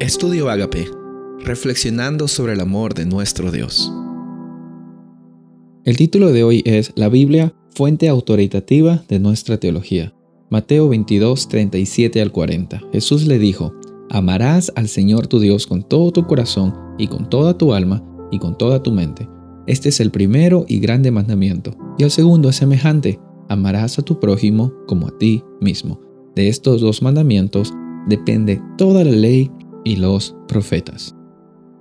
Estudio Agape, reflexionando sobre el amor de nuestro Dios. El título de hoy es La Biblia, fuente autoritativa de nuestra teología. Mateo 22, 37 al 40. Jesús le dijo, Amarás al Señor tu Dios con todo tu corazón y con toda tu alma y con toda tu mente. Este es el primero y grande mandamiento. Y el segundo es semejante, amarás a tu prójimo como a ti mismo. De estos dos mandamientos depende toda la ley y los profetas.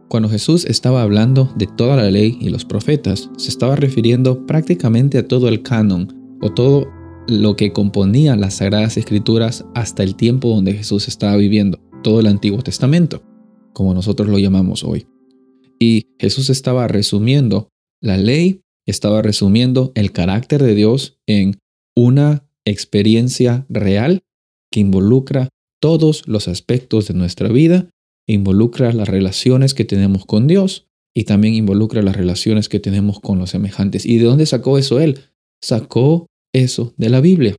Cuando Jesús estaba hablando de toda la ley y los profetas, se estaba refiriendo prácticamente a todo el canon o todo lo que componía las sagradas escrituras hasta el tiempo donde Jesús estaba viviendo, todo el Antiguo Testamento, como nosotros lo llamamos hoy. Y Jesús estaba resumiendo la ley, estaba resumiendo el carácter de Dios en una experiencia real que involucra todos los aspectos de nuestra vida, involucra las relaciones que tenemos con Dios y también involucra las relaciones que tenemos con los semejantes. ¿Y de dónde sacó eso él? Sacó eso de la Biblia.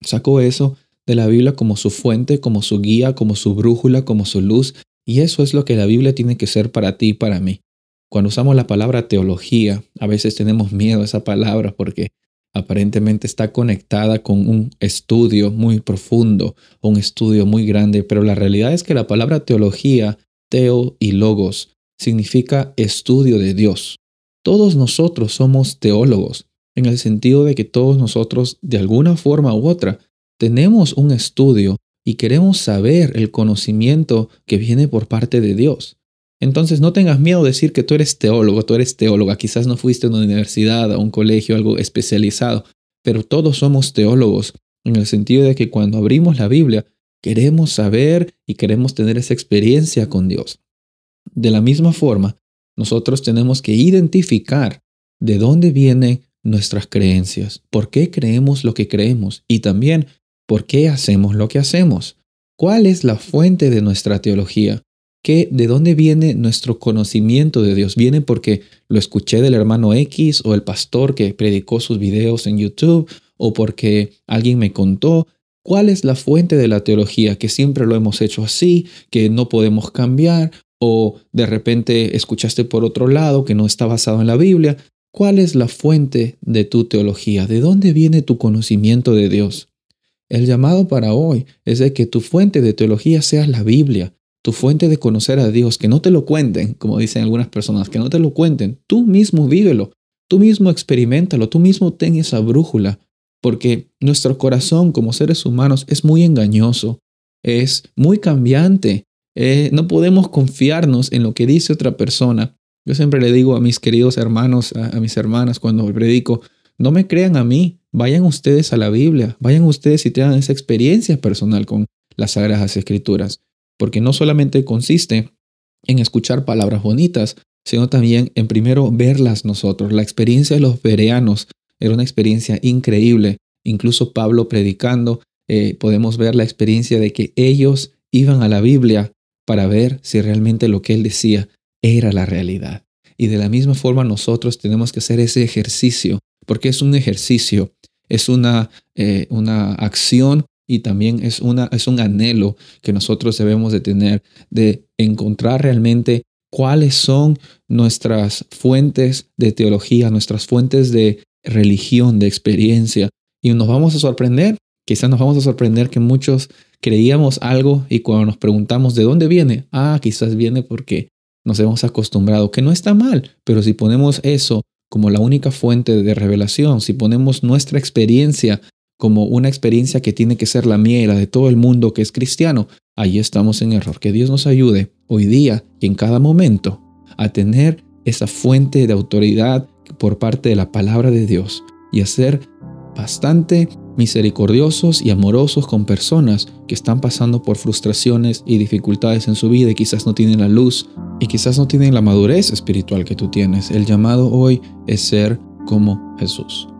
Sacó eso de la Biblia como su fuente, como su guía, como su brújula, como su luz. Y eso es lo que la Biblia tiene que ser para ti y para mí. Cuando usamos la palabra teología, a veces tenemos miedo a esa palabra porque aparentemente está conectada con un estudio muy profundo, un estudio muy grande, pero la realidad es que la palabra teología, teo y logos, significa estudio de Dios. Todos nosotros somos teólogos, en el sentido de que todos nosotros, de alguna forma u otra, tenemos un estudio y queremos saber el conocimiento que viene por parte de Dios. Entonces no tengas miedo de decir que tú eres teólogo, tú eres teóloga, quizás no fuiste a una universidad, a un colegio, algo especializado, pero todos somos teólogos, en el sentido de que cuando abrimos la Biblia, queremos saber y queremos tener esa experiencia con Dios. De la misma forma, nosotros tenemos que identificar de dónde vienen nuestras creencias, por qué creemos lo que creemos y también por qué hacemos lo que hacemos. ¿Cuál es la fuente de nuestra teología? Que de dónde viene nuestro conocimiento de Dios. Viene porque lo escuché del hermano X o el pastor que predicó sus videos en YouTube o porque alguien me contó. ¿Cuál es la fuente de la teología? Que siempre lo hemos hecho así, que no podemos cambiar o de repente escuchaste por otro lado que no está basado en la Biblia. ¿Cuál es la fuente de tu teología? ¿De dónde viene tu conocimiento de Dios? El llamado para hoy es de que tu fuente de teología sea la Biblia, tu fuente de conocer a Dios, que no te lo cuenten, como dicen algunas personas, que no te lo cuenten, tú mismo vívelo, tú mismo experimentalo, tú mismo ten esa brújula, porque nuestro corazón como seres humanos es muy engañoso, es muy cambiante, eh, no podemos confiarnos en lo que dice otra persona. Yo siempre le digo a mis queridos hermanos, a, a mis hermanas cuando predico, no me crean a mí, vayan ustedes a la Biblia, vayan ustedes y tengan esa experiencia personal con las Sagradas Escrituras porque no solamente consiste en escuchar palabras bonitas, sino también en primero verlas nosotros. La experiencia de los bereanos era una experiencia increíble. Incluso Pablo predicando, eh, podemos ver la experiencia de que ellos iban a la Biblia para ver si realmente lo que él decía era la realidad. Y de la misma forma nosotros tenemos que hacer ese ejercicio, porque es un ejercicio, es una, eh, una acción y también es, una, es un anhelo que nosotros debemos de tener de encontrar realmente cuáles son nuestras fuentes de teología, nuestras fuentes de religión, de experiencia. Y nos vamos a sorprender, quizás nos vamos a sorprender que muchos creíamos algo y cuando nos preguntamos de dónde viene, ah, quizás viene porque nos hemos acostumbrado, que no está mal, pero si ponemos eso como la única fuente de revelación, si ponemos nuestra experiencia como una experiencia que tiene que ser la mía y la de todo el mundo que es cristiano, ahí estamos en error. Que Dios nos ayude hoy día y en cada momento a tener esa fuente de autoridad por parte de la palabra de Dios y a ser bastante misericordiosos y amorosos con personas que están pasando por frustraciones y dificultades en su vida y quizás no tienen la luz y quizás no tienen la madurez espiritual que tú tienes. El llamado hoy es ser como Jesús.